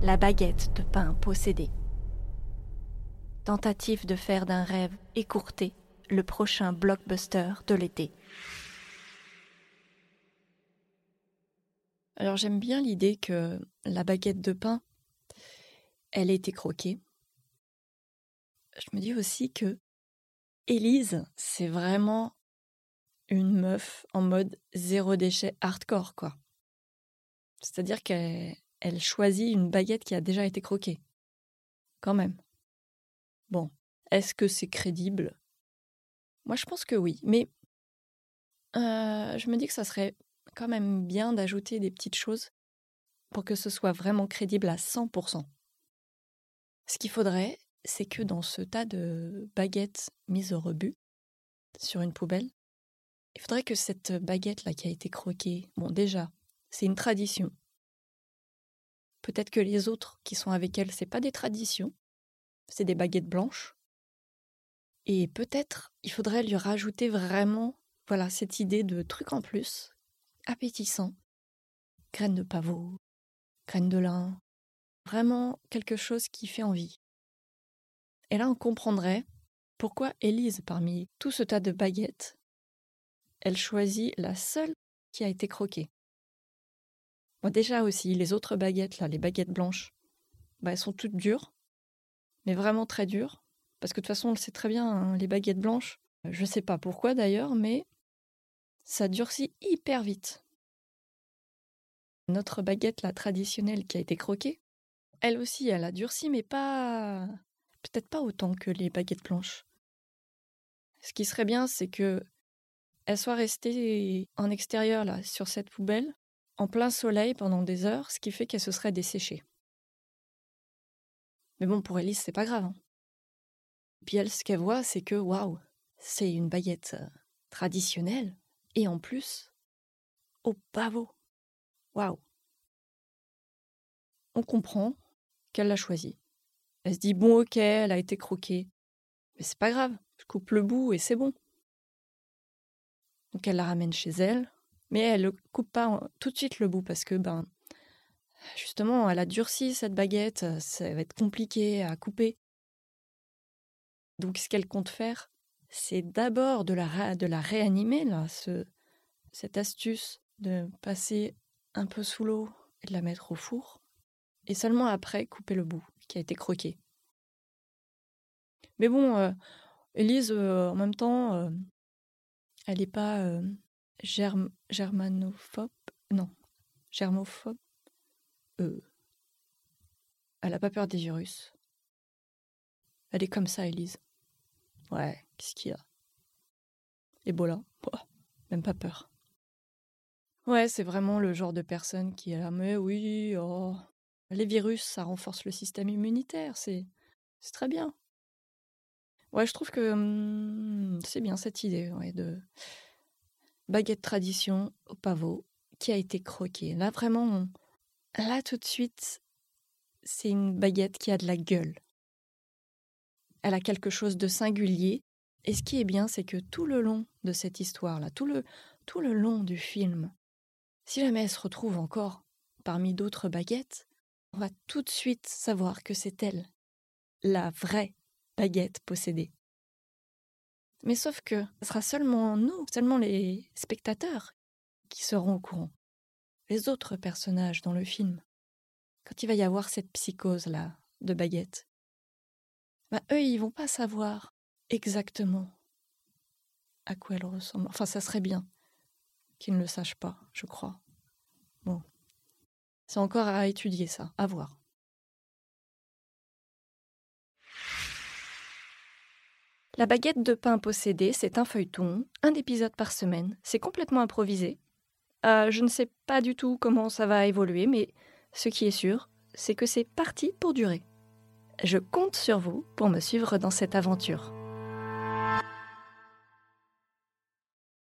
La baguette de pain possédée. Tentative de faire d'un rêve écourté le prochain blockbuster de l'été. Alors j'aime bien l'idée que la baguette de pain, elle ait été croquée. Je me dis aussi que Élise, c'est vraiment une meuf en mode zéro déchet hardcore, quoi. C'est-à-dire qu'elle elle choisit une baguette qui a déjà été croquée. Quand même. Bon, est-ce que c'est crédible? Moi, je pense que oui, mais euh, je me dis que ça serait quand même bien d'ajouter des petites choses pour que ce soit vraiment crédible à 100%. Ce qu'il faudrait, c'est que dans ce tas de baguettes mises au rebut sur une poubelle, il faudrait que cette baguette-là qui a été croquée, bon déjà, c'est une tradition. Peut-être que les autres qui sont avec elle, c'est pas des traditions, c'est des baguettes blanches. Et peut-être il faudrait lui rajouter vraiment, voilà, cette idée de truc en plus, appétissant. Graines de pavot, graines de lin, vraiment quelque chose qui fait envie. Et là, on comprendrait pourquoi Élise, parmi tout ce tas de baguettes, elle choisit la seule qui a été croquée. Bon, déjà aussi, les autres baguettes, là, les baguettes blanches, bah, elles sont toutes dures, mais vraiment très dures. Parce que de toute façon, on le sait très bien, hein, les baguettes blanches, je ne sais pas pourquoi d'ailleurs, mais ça durcit hyper vite. Notre baguette, la traditionnelle qui a été croquée, elle aussi, elle a durci, mais pas. Peut-être pas autant que les baguettes blanches. Ce qui serait bien, c'est que elle soit restée en extérieur, là, sur cette poubelle, en plein soleil pendant des heures, ce qui fait qu'elle se serait desséchée. Mais bon, pour Elise, c'est pas grave. Hein. Puis elle, ce qu'elle voit, c'est que waouh, c'est une baguette euh, traditionnelle et en plus au pavot. Waouh. On comprend qu'elle l'a choisie. Elle se dit bon, ok, elle a été croquée, mais c'est pas grave, je coupe le bout et c'est bon. Donc elle la ramène chez elle, mais elle ne coupe pas tout de suite le bout parce que, ben, justement, elle a durci cette baguette, ça va être compliqué à couper. Donc, ce qu'elle compte faire, c'est d'abord de la, réanimer, là, ce, cette astuce de passer un peu sous l'eau et de la mettre au four, et seulement après couper le bout qui a été croqué. Mais bon, euh, Élise, euh, en même temps, euh, elle n'est pas germ germanophobe Non, germophobe euh, Elle n'a pas peur des virus. Elle est comme ça, Elise. Ouais, qu'est-ce qu'il y a? Ebola Même pas peur. Ouais, c'est vraiment le genre de personne qui est là, mais oui, oh, les virus, ça renforce le système immunitaire, c'est c'est très bien. Ouais, je trouve que hum, c'est bien cette idée ouais, de baguette tradition au pavot qui a été croquée. Là, vraiment, là, tout de suite, c'est une baguette qui a de la gueule. Elle a quelque chose de singulier. Et ce qui est bien, c'est que tout le long de cette histoire-là, tout le, tout le long du film, si jamais elle se retrouve encore parmi d'autres baguettes, on va tout de suite savoir que c'est elle, la vraie baguette possédée. Mais sauf que ce sera seulement nous, seulement les spectateurs qui seront au courant. Les autres personnages dans le film, quand il va y avoir cette psychose-là de baguette, bah eux, ils vont pas savoir exactement à quoi elle ressemble. Enfin, ça serait bien qu'ils ne le sachent pas, je crois. Bon. C'est encore à étudier ça, à voir. La baguette de pain possédée, c'est un feuilleton, un épisode par semaine, c'est complètement improvisé. Euh, je ne sais pas du tout comment ça va évoluer, mais ce qui est sûr, c'est que c'est parti pour durer. Je compte sur vous pour me suivre dans cette aventure.